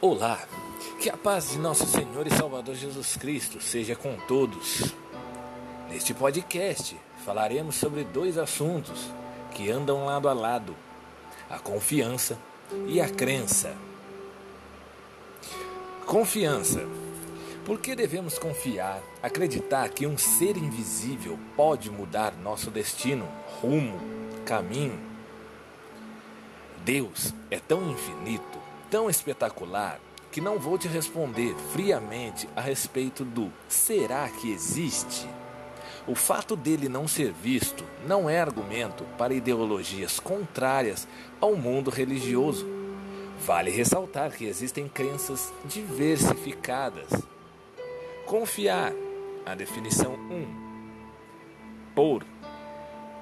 Olá, que a paz de nosso Senhor e Salvador Jesus Cristo seja com todos. Neste podcast falaremos sobre dois assuntos que andam lado a lado: a confiança e a crença. Confiança. Por que devemos confiar, acreditar que um ser invisível pode mudar nosso destino, rumo, caminho? Deus é tão infinito tão espetacular que não vou te responder friamente a respeito do será que existe? O fato dele não ser visto não é argumento para ideologias contrárias ao mundo religioso. Vale ressaltar que existem crenças diversificadas. Confiar, a definição 1. Por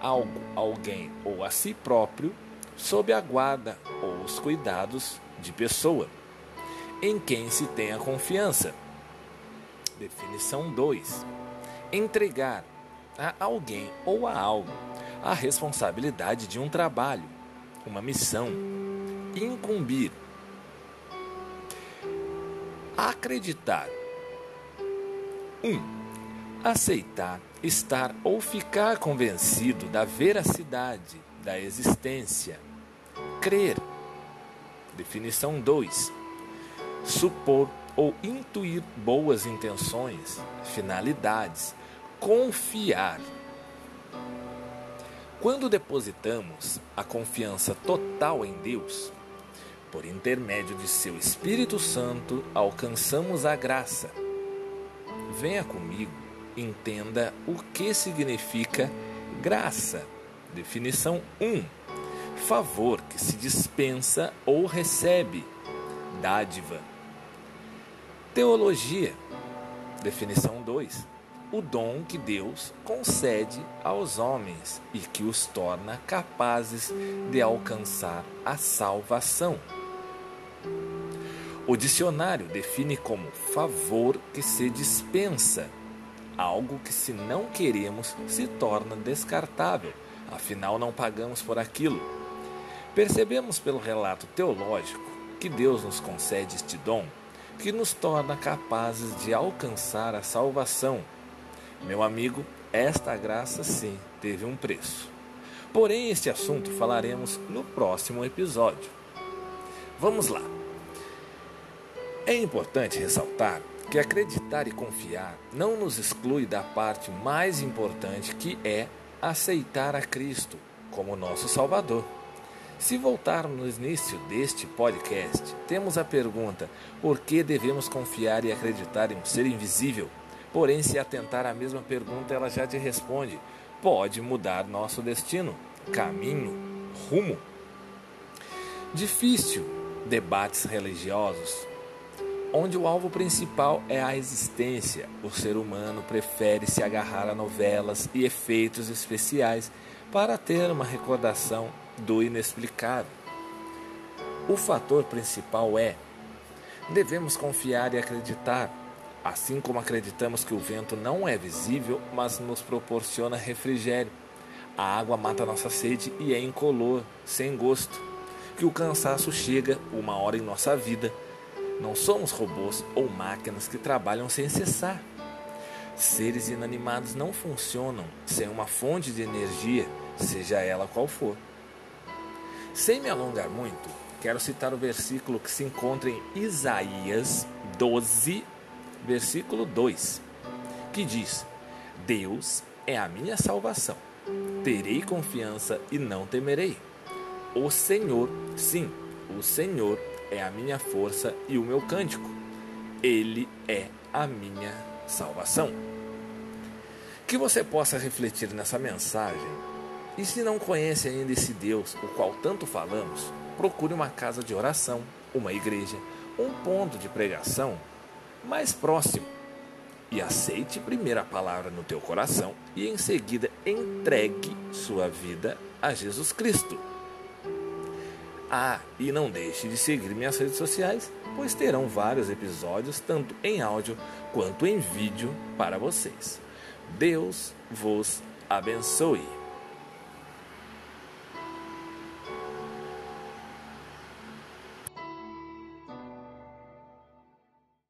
algo, alguém ou a si próprio, sob a guarda ou os cuidados de pessoa, em quem se tenha confiança. Definição 2. Entregar a alguém ou a algo a responsabilidade de um trabalho, uma missão, incumbir. Acreditar. 1. Um, aceitar, estar ou ficar convencido da veracidade da existência. Crer Definição 2. Supor ou intuir boas intenções, finalidades, confiar. Quando depositamos a confiança total em Deus, por intermédio de seu Espírito Santo, alcançamos a graça. Venha comigo, entenda o que significa graça. Definição 1 favor que se dispensa ou recebe, dádiva. Teologia, definição 2. O dom que Deus concede aos homens e que os torna capazes de alcançar a salvação. O dicionário define como favor que se dispensa, algo que, se não queremos, se torna descartável, afinal, não pagamos por aquilo. Percebemos pelo relato teológico que Deus nos concede este dom que nos torna capazes de alcançar a salvação. Meu amigo, esta graça sim teve um preço. Porém, este assunto falaremos no próximo episódio. Vamos lá. É importante ressaltar que acreditar e confiar não nos exclui da parte mais importante que é aceitar a Cristo como nosso Salvador. Se voltarmos no início deste podcast, temos a pergunta: por que devemos confiar e acreditar em um ser invisível? Porém, se atentar à mesma pergunta, ela já te responde: pode mudar nosso destino, caminho, rumo. Difícil debates religiosos, onde o alvo principal é a existência. O ser humano prefere se agarrar a novelas e efeitos especiais para ter uma recordação do inexplicável. O fator principal é: devemos confiar e acreditar, assim como acreditamos que o vento não é visível, mas nos proporciona refrigério. A água mata nossa sede e é incolor, sem gosto. Que o cansaço chega uma hora em nossa vida. Não somos robôs ou máquinas que trabalham sem cessar. Seres inanimados não funcionam sem uma fonte de energia, seja ela qual for. Sem me alongar muito, quero citar o versículo que se encontra em Isaías 12, versículo 2, que diz: Deus é a minha salvação, terei confiança e não temerei. O Senhor, sim, o Senhor é a minha força e o meu cântico, Ele é a minha salvação. Que você possa refletir nessa mensagem e se não conhece ainda esse Deus, o qual tanto falamos, procure uma casa de oração, uma igreja, um ponto de pregação mais próximo e aceite primeiro a palavra no teu coração e em seguida entregue sua vida a Jesus Cristo. Ah, e não deixe de seguir minhas redes sociais, pois terão vários episódios, tanto em áudio quanto em vídeo, para vocês. Deus vos abençoe.